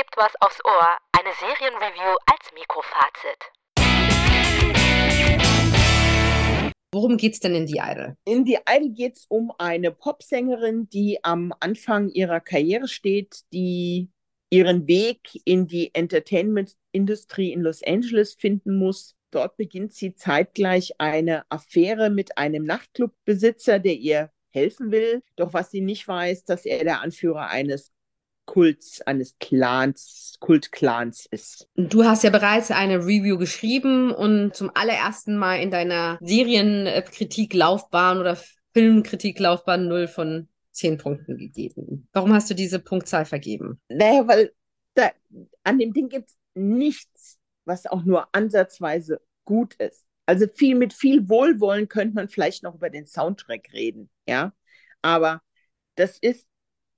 gibt was aufs Ohr, eine Serienreview als Mikrofazit. Worum geht's denn in The Idol? In The Idol geht es um eine Popsängerin, die am Anfang ihrer Karriere steht, die ihren Weg in die Entertainment-Industrie in Los Angeles finden muss. Dort beginnt sie zeitgleich eine Affäre mit einem Nachtclubbesitzer, der ihr helfen will. Doch was sie nicht weiß, dass er der Anführer eines Kults, eines Clans, Kultclans ist. Du hast ja bereits eine Review geschrieben und zum allerersten Mal in deiner Serienkritik-Laufbahn oder Filmkritik-Laufbahn 0 von 10 Punkten gegeben. Warum hast du diese Punktzahl vergeben? Naja, weil da, an dem Ding gibt es nichts, was auch nur ansatzweise gut ist. Also viel mit viel Wohlwollen könnte man vielleicht noch über den Soundtrack reden, ja. Aber das ist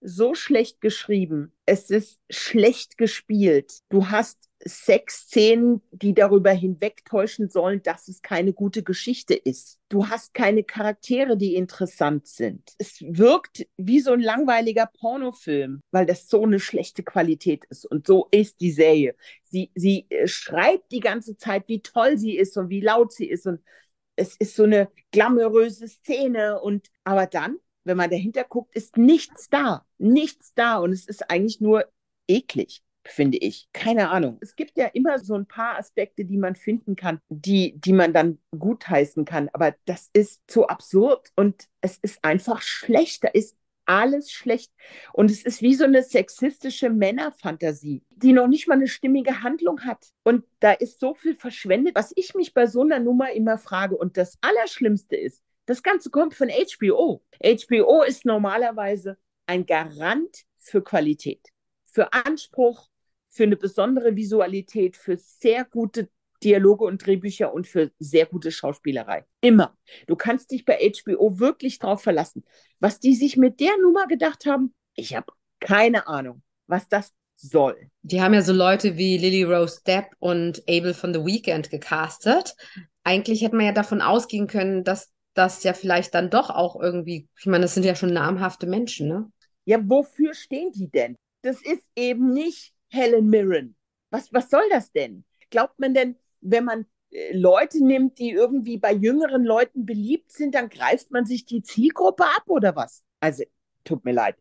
so schlecht geschrieben. Es ist schlecht gespielt. Du hast Sexszenen, die darüber hinwegtäuschen sollen, dass es keine gute Geschichte ist. Du hast keine Charaktere, die interessant sind. Es wirkt wie so ein langweiliger Pornofilm, weil das so eine schlechte Qualität ist. Und so ist die Serie. Sie, sie äh, schreibt die ganze Zeit, wie toll sie ist und wie laut sie ist. Und es ist so eine glamouröse Szene. Und aber dann wenn man dahinter guckt, ist nichts da. Nichts da. Und es ist eigentlich nur eklig, finde ich. Keine Ahnung. Es gibt ja immer so ein paar Aspekte, die man finden kann, die, die man dann gutheißen kann. Aber das ist zu absurd und es ist einfach schlecht. Da ist alles schlecht. Und es ist wie so eine sexistische Männerfantasie, die noch nicht mal eine stimmige Handlung hat. Und da ist so viel verschwendet, was ich mich bei so einer Nummer immer frage. Und das Allerschlimmste ist, das Ganze kommt von HBO. HBO ist normalerweise ein Garant für Qualität, für Anspruch, für eine besondere Visualität, für sehr gute Dialoge und Drehbücher und für sehr gute Schauspielerei. Immer. Du kannst dich bei HBO wirklich drauf verlassen. Was die sich mit der Nummer gedacht haben, ich habe keine Ahnung, was das soll. Die haben ja so Leute wie Lily Rose Depp und Abel von The Weeknd gecastet. Eigentlich hätte man ja davon ausgehen können, dass das ja vielleicht dann doch auch irgendwie, ich meine, das sind ja schon namhafte Menschen, ne? Ja, wofür stehen die denn? Das ist eben nicht Helen Mirren. Was, was soll das denn? Glaubt man denn, wenn man äh, Leute nimmt, die irgendwie bei jüngeren Leuten beliebt sind, dann greift man sich die Zielgruppe ab oder was? Also, tut mir leid.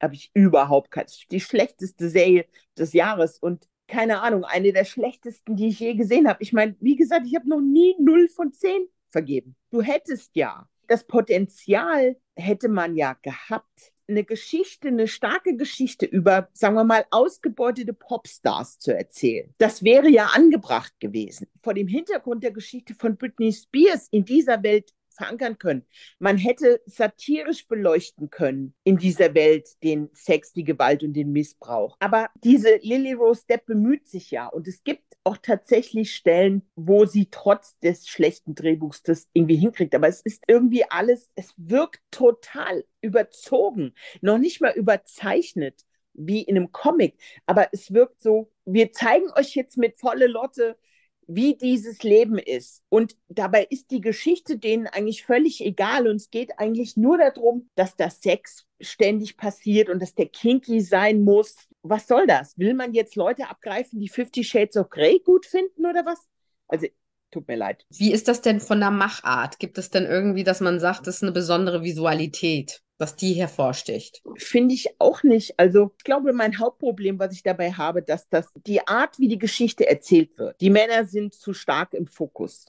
Habe ich überhaupt keine. Die schlechteste Serie des Jahres und keine Ahnung, eine der schlechtesten, die ich je gesehen habe. Ich meine, wie gesagt, ich habe noch nie 0 von 10 vergeben. Du hättest ja, das Potenzial hätte man ja gehabt, eine Geschichte, eine starke Geschichte über, sagen wir mal, ausgebeutete Popstars zu erzählen. Das wäre ja angebracht gewesen. Vor dem Hintergrund der Geschichte von Britney Spears in dieser Welt verankern können. Man hätte satirisch beleuchten können in dieser Welt den Sex, die Gewalt und den Missbrauch. Aber diese Lily Rose Depp bemüht sich ja und es gibt auch tatsächlich Stellen, wo sie trotz des schlechten Drehbuchs das irgendwie hinkriegt. Aber es ist irgendwie alles, es wirkt total überzogen, noch nicht mal überzeichnet wie in einem Comic. Aber es wirkt so, wir zeigen euch jetzt mit volle Lotte, wie dieses Leben ist. Und dabei ist die Geschichte denen eigentlich völlig egal. Und es geht eigentlich nur darum, dass das Sex ständig passiert und dass der kinky sein muss. Was soll das? Will man jetzt Leute abgreifen, die Fifty Shades of Grey gut finden oder was? Also, tut mir leid. Wie ist das denn von der Machart? Gibt es denn irgendwie, dass man sagt, das ist eine besondere Visualität? dass die hervorsticht. Finde ich auch nicht. Also ich glaube, mein Hauptproblem, was ich dabei habe, dass das die Art, wie die Geschichte erzählt wird. Die Männer sind zu stark im Fokus.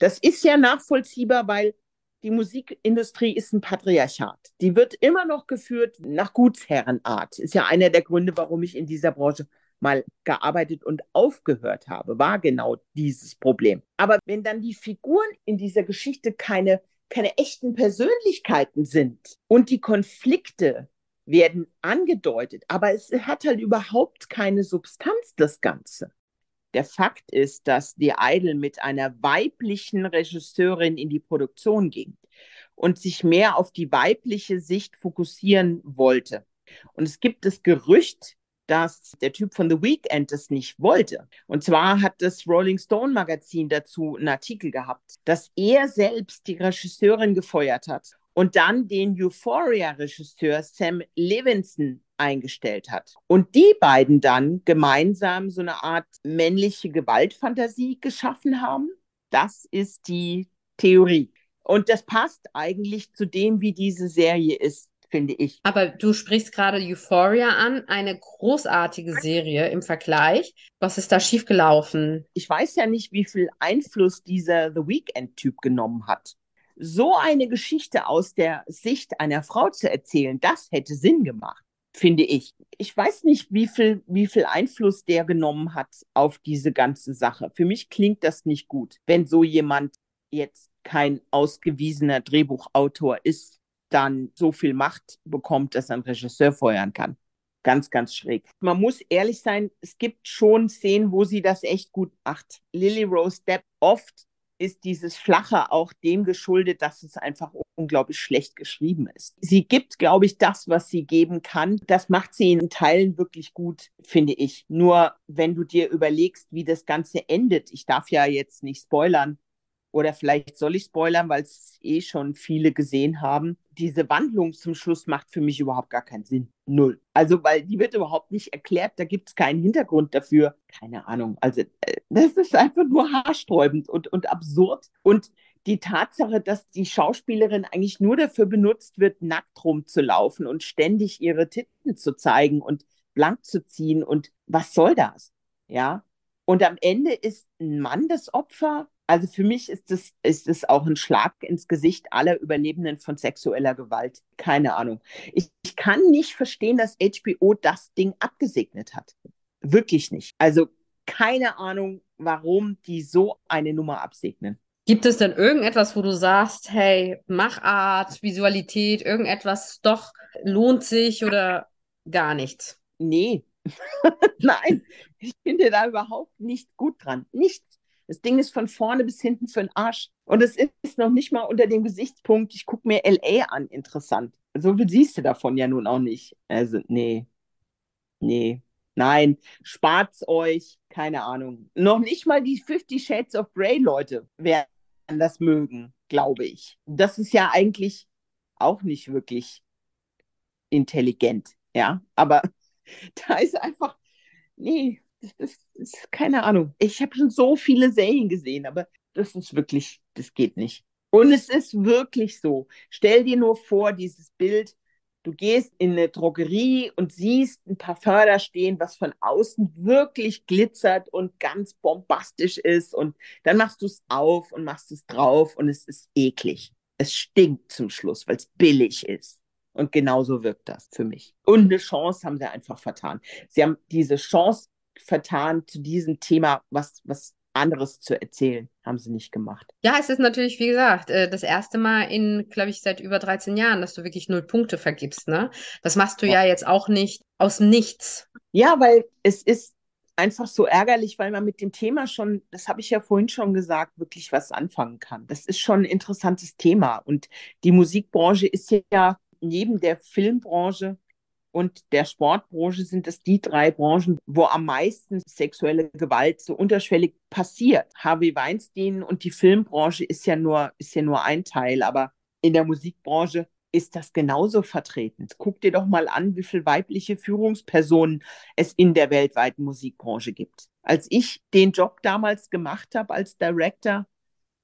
Das ist ja nachvollziehbar, weil die Musikindustrie ist ein Patriarchat. Die wird immer noch geführt nach Gutsherrenart. Ist ja einer der Gründe, warum ich in dieser Branche mal gearbeitet und aufgehört habe, war genau dieses Problem. Aber wenn dann die Figuren in dieser Geschichte keine keine echten Persönlichkeiten sind. Und die Konflikte werden angedeutet, aber es hat halt überhaupt keine Substanz, das Ganze. Der Fakt ist, dass die Idol mit einer weiblichen Regisseurin in die Produktion ging und sich mehr auf die weibliche Sicht fokussieren wollte. Und es gibt das Gerücht, dass der Typ von The Weeknd es nicht wollte. Und zwar hat das Rolling Stone Magazin dazu einen Artikel gehabt, dass er selbst die Regisseurin gefeuert hat und dann den Euphoria-Regisseur Sam Levinson eingestellt hat. Und die beiden dann gemeinsam so eine Art männliche Gewaltfantasie geschaffen haben. Das ist die Theorie. Und das passt eigentlich zu dem, wie diese Serie ist finde ich. Aber du sprichst gerade Euphoria an, eine großartige Serie im Vergleich. Was ist da schiefgelaufen? Ich weiß ja nicht, wie viel Einfluss dieser The Weekend-Typ genommen hat. So eine Geschichte aus der Sicht einer Frau zu erzählen, das hätte Sinn gemacht, finde ich. Ich weiß nicht, wie viel, wie viel Einfluss der genommen hat auf diese ganze Sache. Für mich klingt das nicht gut, wenn so jemand jetzt kein ausgewiesener Drehbuchautor ist dann so viel Macht bekommt, dass er einen Regisseur feuern kann. Ganz, ganz schräg. Man muss ehrlich sein, es gibt schon Szenen, wo sie das echt gut macht. Lily Rose Depp, oft ist dieses Flache auch dem geschuldet, dass es einfach unglaublich schlecht geschrieben ist. Sie gibt, glaube ich, das, was sie geben kann. Das macht sie in Teilen wirklich gut, finde ich. Nur wenn du dir überlegst, wie das Ganze endet, ich darf ja jetzt nicht spoilern, oder vielleicht soll ich spoilern, weil es eh schon viele gesehen haben. Diese Wandlung zum Schluss macht für mich überhaupt gar keinen Sinn. Null. Also, weil die wird überhaupt nicht erklärt, da gibt es keinen Hintergrund dafür. Keine Ahnung. Also, äh, das ist einfach nur haarsträubend und, und absurd. Und die Tatsache, dass die Schauspielerin eigentlich nur dafür benutzt wird, nackt rumzulaufen und ständig ihre Titten zu zeigen und blank zu ziehen und was soll das? Ja. Und am Ende ist ein Mann das Opfer also für mich ist es, ist es auch ein Schlag ins Gesicht aller Überlebenden von sexueller Gewalt. Keine Ahnung. Ich, ich kann nicht verstehen, dass HBO das Ding abgesegnet hat. Wirklich nicht. Also keine Ahnung, warum die so eine Nummer absegnen. Gibt es denn irgendetwas, wo du sagst, hey, Machart, Visualität, irgendetwas doch lohnt sich oder gar nichts? Nee. Nein, ich finde da überhaupt nichts gut dran. Nichts. Das Ding ist von vorne bis hinten für den Arsch. Und es ist noch nicht mal unter dem Gesichtspunkt, ich gucke mir LA an, interessant. So viel siehst du davon ja nun auch nicht. Also, nee. Nee. Nein, spart's euch. Keine Ahnung. Noch nicht mal die 50 Shades of Grey Leute werden das mögen, glaube ich. Das ist ja eigentlich auch nicht wirklich intelligent, ja. Aber da ist einfach, nee, das ist keine Ahnung. Ich habe schon so viele Serien gesehen, aber das ist wirklich, das geht nicht. Und es ist wirklich so. Stell dir nur vor, dieses Bild, du gehst in eine Drogerie und siehst ein Parfum da stehen, was von außen wirklich glitzert und ganz bombastisch ist. Und dann machst du es auf und machst es drauf und es ist eklig. Es stinkt zum Schluss, weil es billig ist. Und genauso wirkt das für mich. Und eine Chance haben sie einfach vertan. Sie haben diese Chance vertan, zu diesem Thema was, was anderes zu erzählen. Haben sie nicht gemacht. Ja, es ist natürlich, wie gesagt, äh, das erste Mal in, glaube ich, seit über 13 Jahren, dass du wirklich null Punkte vergibst. Ne? Das machst du ja. ja jetzt auch nicht aus nichts. Ja, weil es ist einfach so ärgerlich, weil man mit dem Thema schon, das habe ich ja vorhin schon gesagt, wirklich was anfangen kann. Das ist schon ein interessantes Thema. Und die Musikbranche ist ja neben der Filmbranche und der Sportbranche sind es die drei Branchen, wo am meisten sexuelle Gewalt so unterschwellig passiert. Harvey Weinstein und die Filmbranche ist ja nur, ist ja nur ein Teil, aber in der Musikbranche ist das genauso vertreten. Guck dir doch mal an, wie viele weibliche Führungspersonen es in der weltweiten Musikbranche gibt. Als ich den Job damals gemacht habe als Director,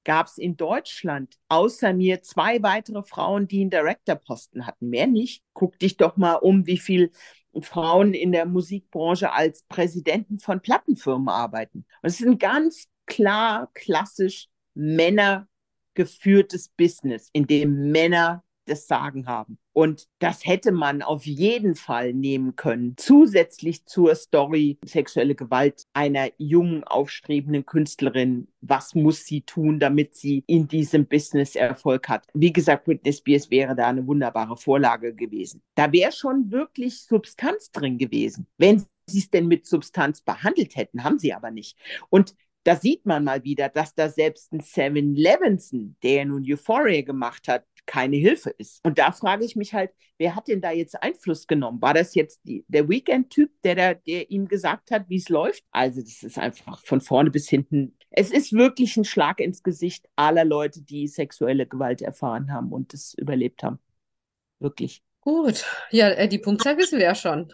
gab es in Deutschland außer mir zwei weitere Frauen, die einen Director-Posten hatten. Mehr nicht. Guck dich doch mal um, wie viele Frauen in der Musikbranche als Präsidenten von Plattenfirmen arbeiten. Und es ist ein ganz klar, klassisch männergeführtes Business, in dem Männer das Sagen haben. Und das hätte man auf jeden Fall nehmen können. Zusätzlich zur Story sexuelle Gewalt einer jungen, aufstrebenden Künstlerin. Was muss sie tun, damit sie in diesem Business Erfolg hat? Wie gesagt, Britney Spears wäre da eine wunderbare Vorlage gewesen. Da wäre schon wirklich Substanz drin gewesen. Wenn sie es denn mit Substanz behandelt hätten, haben sie aber nicht. Und da sieht man mal wieder, dass da selbst ein Seven Levinson, der nun Euphoria gemacht hat, keine Hilfe ist. Und da frage ich mich halt, wer hat denn da jetzt Einfluss genommen? War das jetzt die, der Weekend-Typ, der, der, der ihm gesagt hat, wie es läuft? Also das ist einfach von vorne bis hinten. Es ist wirklich ein Schlag ins Gesicht aller Leute, die sexuelle Gewalt erfahren haben und es überlebt haben. Wirklich. Gut, ja, äh, die Punktzahl wissen wir ja schon.